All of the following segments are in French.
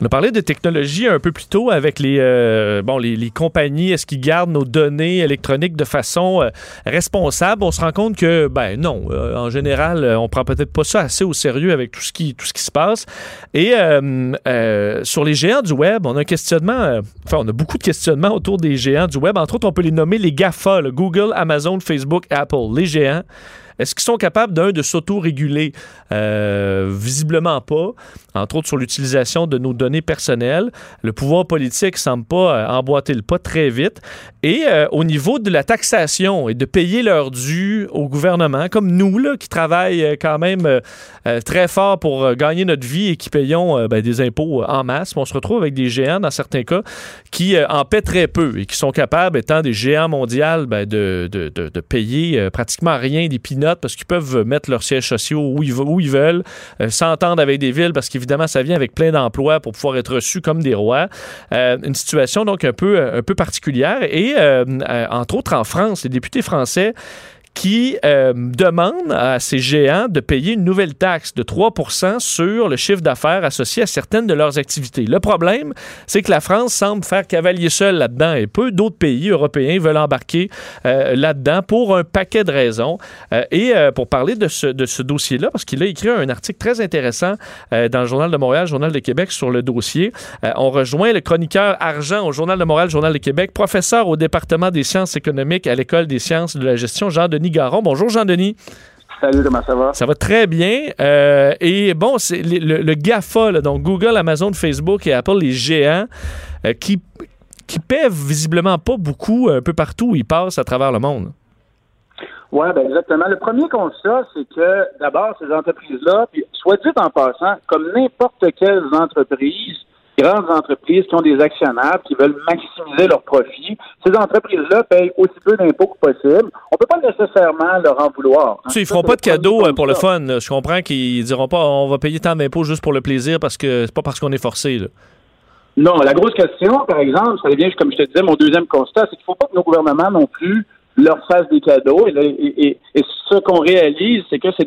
On a parlé de technologie un peu plus tôt avec les, euh, bon, les, compagnies. Est-ce qu'ils gardent nos données électroniques de façon euh, responsable? On se rend compte que, ben non, euh, en général, on prend peut-être pas ça assez au sérieux avec tout ce qui, tout ce qui se passe. Et sur les géants du web, on a un questionnement, enfin, on a beaucoup de questionnements autour des géants du web. Entre autres, on peut les nommer les GAFA, Google, Amazon, Facebook, Apple, les géants. Est-ce qu'ils sont capables, d'un, de s'auto-réguler? Euh, visiblement pas, entre autres sur l'utilisation de nos données personnelles. Le pouvoir politique semble pas euh, emboîter le pas très vite. Et euh, au niveau de la taxation et de payer leur dû au gouvernement, comme nous, là, qui travaillent quand même très fort pour gagner notre vie et qui payons ben, des impôts en masse, on se retrouve avec des géants, dans certains cas, qui en paient très peu et qui sont capables, étant des géants mondiaux, ben, de, de, de, payer pratiquement rien des parce qu'ils peuvent mettre leurs sièges sociaux où ils, veulent, euh, s'entendre avec des villes parce qu'évidemment, ça vient avec plein d'emplois pour pouvoir être reçus comme des rois. Euh, une situation donc un peu, un peu particulière. Et euh, entre autres en France, les députés français qui euh, demande à ces géants de payer une nouvelle taxe de 3 sur le chiffre d'affaires associé à certaines de leurs activités. Le problème, c'est que la France semble faire cavalier seul là-dedans et peu d'autres pays européens veulent embarquer euh, là-dedans pour un paquet de raisons. Euh, et pour parler de ce, de ce dossier-là, parce qu'il a écrit un article très intéressant dans le Journal de Montréal, Journal de Québec sur le dossier, on rejoint le chroniqueur argent au Journal de Montréal, Journal de Québec, professeur au département des sciences économiques à l'École des sciences de la gestion, Jean-Denis Bonjour Jean-Denis. Salut, comment ça va? Ça va très bien. Euh, et bon, c'est le, GAFA, donc Google, Amazon, Facebook et Apple, les géants, euh, qui, qui paient visiblement pas beaucoup un peu partout où ils passent à travers le monde. Oui, ben exactement. Le premier constat, c'est que d'abord, ces entreprises-là, puis soit dit en passant, comme n'importe quelle entreprise, grandes entreprises qui ont des actionnaires qui veulent maximiser leurs profits. Ces entreprises-là payent aussi peu d'impôts que possible. On peut pas nécessairement leur en vouloir. Hein. ils feront pas de cadeaux euh, pour le fun. Je comprends qu'ils diront pas on va payer tant d'impôts juste pour le plaisir parce que c'est pas parce qu'on est forcé. Non, la grosse question, par exemple, ça vient, comme je te disais, mon deuxième constat, c'est qu'il faut pas que nos gouvernements non plus leur fassent des cadeaux. Et, ce qu'on réalise, c'est que c'est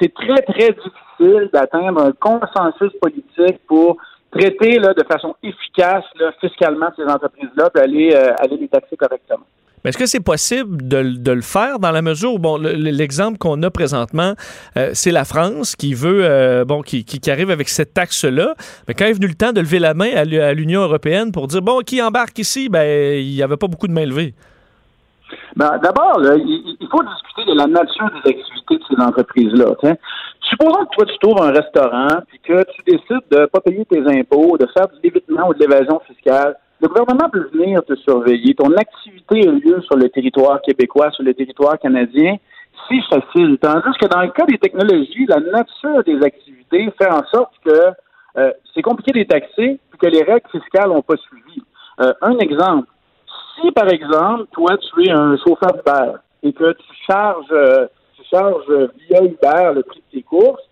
c'est très, très difficile d'atteindre un consensus politique pour traiter là, de façon efficace fiscalement ces entreprises-là, puis aller, euh, aller les taxer correctement. Est-ce que c'est possible de, le faire dans la mesure où, bon, l'exemple qu'on a présentement, euh, c'est la France qui veut, euh, bon, qui, qui, arrive avec cette taxe-là, mais quand est venu le temps de lever la main à l'Union européenne pour dire, bon, qui embarque ici, ben, il n'y avait pas beaucoup de mains levées. Ben, D'abord, il, faut discuter de la nature des activités de ces entreprises-là. Supposons que toi, tu trouves un restaurant puis que tu décides de ne pas payer tes impôts, de faire du débitement ou de l'évasion fiscale. Le gouvernement peut venir te surveiller. Ton activité a lieu sur le territoire québécois, sur le territoire canadien. C'est facile. Tandis que dans le cas des technologies, la nature des activités fait en sorte que euh, c'est compliqué de les taxer et que les règles fiscales n'ont pas suivi. Euh, un exemple. Si, par exemple, toi, tu es un chauffeur Uber et que tu charges euh, charge via Uber le prix de tes courses.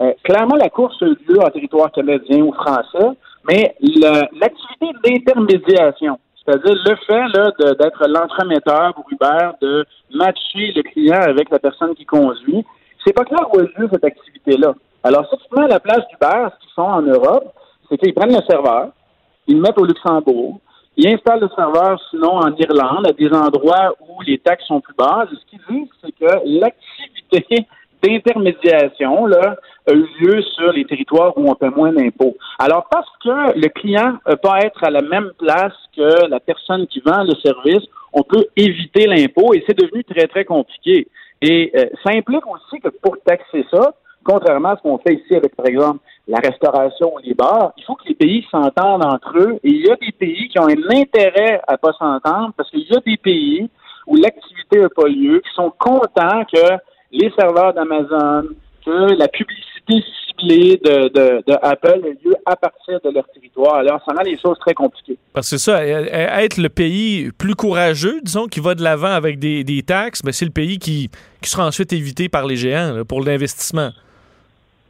Euh, clairement, la course a lieu en territoire canadien ou français, mais l'activité d'intermédiation, c'est-à-dire le fait d'être l'entremetteur pour Uber, de matcher le client avec la personne qui conduit, c'est pas clair où a lieu cette activité-là. Alors, si tu te mets à la place d'Uber, ce qu'ils font en Europe, c'est qu'ils prennent le serveur, ils le mettent au Luxembourg, ils installent le serveur, sinon en Irlande, à des endroits où les taxes sont plus basses. Ce qu'ils disent, c'est que l'activité d'intermédiation là, a eu lieu sur les territoires où on paie moins d'impôts. Alors, parce que le client ne peut pas être à la même place que la personne qui vend le service, on peut éviter l'impôt et c'est devenu très, très compliqué. Et euh, ça implique aussi que pour taxer ça, contrairement à ce qu'on fait ici avec, par exemple, la restauration ou les bars, il faut que les pays s'entendent entre eux. Et il y a des pays qui ont un intérêt à pas s'entendre parce qu'il y a des pays où l'activité n'a pas lieu, qui sont contents que les serveurs d'Amazon, que la publicité ciblée de, de, Apple ait lieu à partir de leur territoire. Alors, ça rend les choses très compliquées. Parce que ça, être le pays plus courageux, disons, qui va de l'avant avec des, des taxes, ben c'est le pays qui, qui sera ensuite évité par les géants pour l'investissement.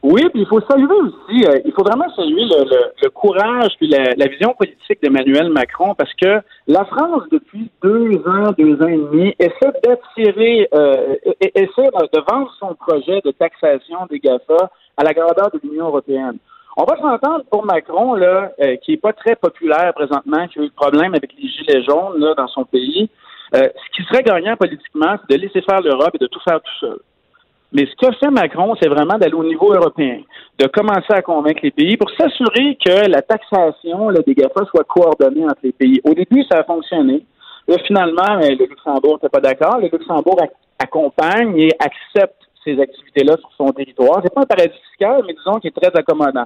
Oui, puis il faut saluer aussi, euh, il faut vraiment saluer le, courage puis la, vision politique d'Emmanuel Macron parce que la France, depuis deux ans, deux ans et demi, essaie d'attirer, euh, essaie de vendre son projet de taxation des GAFA à la grandeur de l'Union européenne. On va s'entendre pour Macron, là, euh, qui est pas très populaire présentement, qui a eu le problème avec les gilets jaunes là, dans son pays. Euh, ce qui serait gagnant politiquement, c'est de laisser faire l'Europe et de tout faire tout seul. Mais ce qu'a fait Macron, c'est vraiment d'aller au niveau européen, de commencer à convaincre les pays pour s'assurer que la taxation là, des GAFA soit coordonnée entre les pays. Au début, ça a fonctionné. Là, finalement, le Luxembourg n'était pas d'accord. Le Luxembourg accompagne et accepte ces activités-là sur son territoire. C'est pas un paradis fiscal, mais disons qu'il est très accommodant.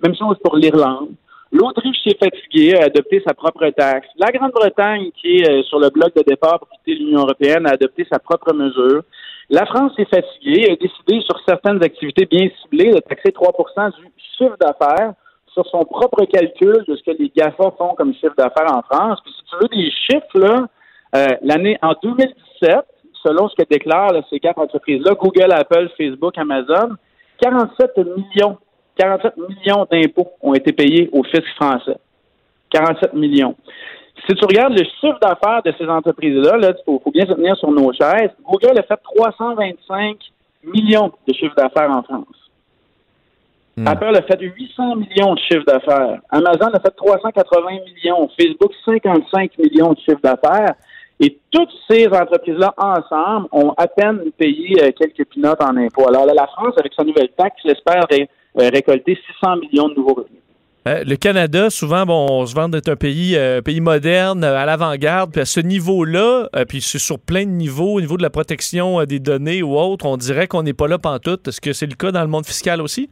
Même chose pour l'Irlande. L'Autriche s'est fatiguée, a adopté sa propre taxe. La Grande-Bretagne, qui est euh, sur le bloc de départ pour quitter l'Union européenne, a adopté sa propre mesure. La France s'est fatiguée, a décidé sur certaines activités bien ciblées de taxer 3% du chiffre d'affaires sur son propre calcul de ce que les GAFA font comme chiffre d'affaires en France. Puis si tu veux des chiffres, là, euh, l'année en 2017, selon ce que déclarent ces quatre entreprises-là, Google, Apple, Facebook, Amazon, 47 millions, 47 millions d'impôts ont été payés au fisc français. 47 millions. Si tu regardes le chiffre d'affaires de ces entreprises-là, il faut, bien se tenir sur nos chaises. Google a fait 325 millions de chiffre d'affaires en France. Hmm. Apple a fait 800 millions de chiffre d'affaires. Amazon a fait 380 millions. Facebook, 55 millions de chiffre d'affaires. Et toutes ces entreprises-là, ensemble, ont à peine payé euh, quelques pinottes en impôts. Alors là, la France, avec sa nouvelle taxe, espère euh, récolter 600 millions de nouveaux revenus. Euh, le Canada, souvent, bon, on se vend d'être un pays, pays moderne, à l'avant-garde, puis à ce niveau-là, puis c'est sur plein de niveaux, au niveau de la protection des données ou autre, on dirait qu'on n'est pas là pantoute. Est-ce que c'est le cas dans le monde fiscal aussi?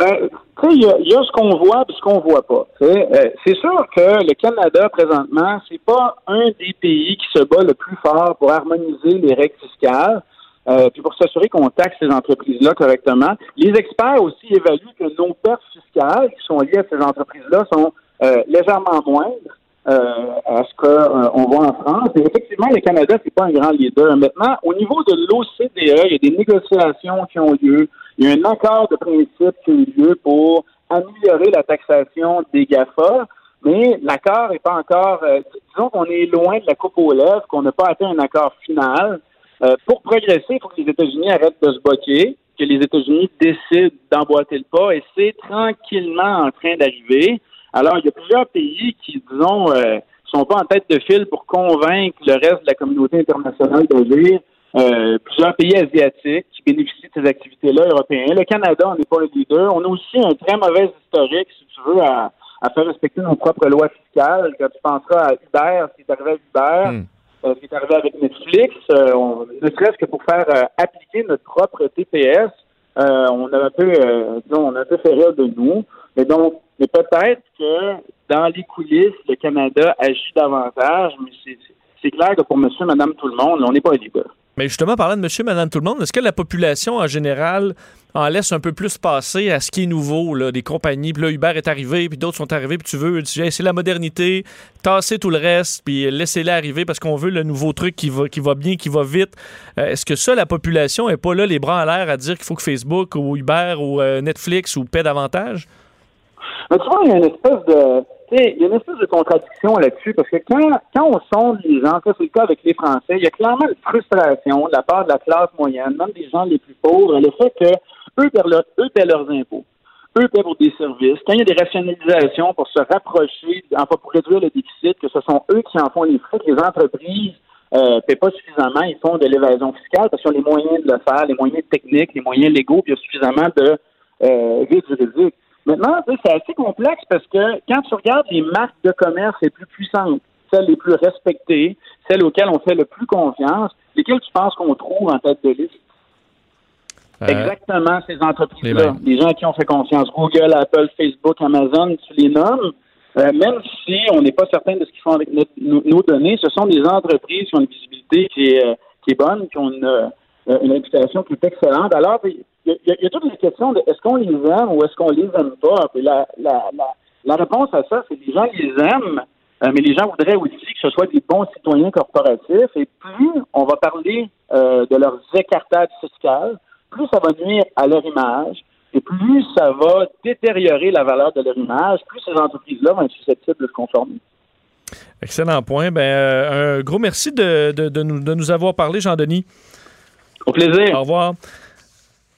Ben, il y, a ce qu'on voit et ce qu'on voit pas. Euh, c'est sûr que le Canada, présentement, c'est pas un des pays qui se bat le plus fort pour harmoniser les règles fiscales. Euh, puis pour s'assurer qu'on taxe ces entreprises-là correctement. Les experts aussi évaluent que nos pertes fiscales qui sont liées à ces entreprises-là sont euh, légèrement moindres à ce qu'on voit en France. Et effectivement, le Canada, c'est pas un grand leader. Maintenant, au niveau de l'OCDE, il y a des négociations qui ont lieu. Il y a un accord de principe qui a eu lieu pour améliorer la taxation des GAFA, mais l'accord n'est pas encore, euh, disons qu'on est loin de la coupe aux lèvres, qu'on n'a pas atteint un accord final. Euh, pour progresser, il faut que les États-Unis arrêtent de se boquer, que les États-Unis décident d'emboîter le pas, et c'est tranquillement en train d'arriver. Alors, il y a plusieurs pays qui, disons, euh, sont pas en tête de file pour convaincre le reste de la communauté internationale d'agir. Euh, plusieurs pays asiatiques qui bénéficient de ces activités-là européens. Le Canada, on n'est pas le leader. On a aussi un très mauvais historique, si tu veux, à, faire respecter nos propres lois fiscales. Quand tu penseras à Uber, ce qui est arrivé à Uber, hmm. Euh, ce qui est arrivé avec Netflix, euh, on, ne serait-ce que pour faire appliquer notre propre TPS, on a un peu, disons, on a un peu fait rire de nous. Mais donc, mais peut-être que dans les coulisses, le Canada agit davantage, mais c'est clair que pour monsieur, madame, tout le monde, on n'est pas leader. Mais justement, parlant de monsieur, madame, tout le monde, est-ce que la population en général en laisse un peu plus passer à ce qui est nouveau, là, des compagnies, puis là, Uber est arrivé, puis d'autres sont arrivés, puis tu veux, c'est la modernité, tasser tout le reste, puis laissez-les arriver parce qu'on veut le nouveau truc qui va, bien, qui va vite. Euh, est-ce que ça, la population est pas là, les bras en l'air, à dire qu'il faut que Facebook ou Uber ou euh, Netflix ou paie davantage? Mais tu vois, il y a une espèce de il y a une espèce de contradiction là-dessus, parce que quand, quand on sonde les gens, ça c'est le cas avec les Français, il y a clairement une frustration de la part de la classe moyenne, même des gens les plus pauvres, le fait que eux paient, eux paient leurs impôts. Eux paient pour des services. Quand il y a des rationalisations pour se rapprocher, enfin pour réduire le déficit, que ce sont eux qui en font les frais, que les entreprises euh, paient pas suffisamment, ils font de l'évasion fiscale parce qu'ils ont les moyens de le faire, les moyens techniques, les moyens légaux, puis il y a suffisamment de euh, juridiques. Maintenant, c'est assez complexe parce que quand tu regardes les marques de commerce les plus puissantes, celles les plus respectées, celles auxquelles on fait le plus confiance, lesquelles tu penses qu'on trouve en tête de liste? Euh, Exactement ces entreprises-là. Les gens à qui on fait confiance. Google, Apple, Facebook, Amazon, tu les nommes. Euh, même si on n'est pas certain de ce qu'ils font avec nos, données, ce sont des entreprises qui ont une visibilité qui est, euh, qui est bonne, qui ont une, une réputation qui est excellente. Alors, il y, a, toutes les questions de est-ce qu'on les aime ou est-ce qu'on les aime pas? la, réponse à ça, c'est que les gens les aiment, euh, mais les gens voudraient aussi que ce soit des bons citoyens corporatifs. Et plus on va parler euh, de leurs écartades fiscales, plus ça va nuire à leur image. Et plus ça va détériorer la valeur de leur image, plus ces entreprises-là vont être susceptibles de se conformer. Excellent point. Ben, euh, un gros merci de, de, nous, de nous avoir parlé, Jean-Denis. Au plaisir. Au revoir.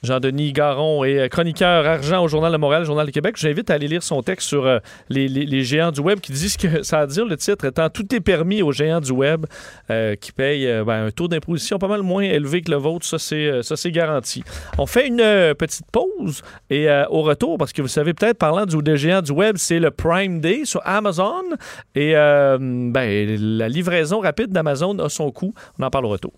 Jean-Denis Garon est chroniqueur argent au Journal de Montréal, Journal de Québec. J'invite à aller lire son texte sur les, géants du web qui disent que ça à dire le titre étant Tout est permis aux géants du web qui payent ben, un taux d'imposition pas mal moins élevé que le vôtre. Ça, c'est garanti. On fait une petite pause et au retour, parce que vous savez peut-être, parlant du, des géants du web, c'est le Prime Day sur Amazon. Et ben, la livraison rapide d'Amazon a son coût. On en parle au retour.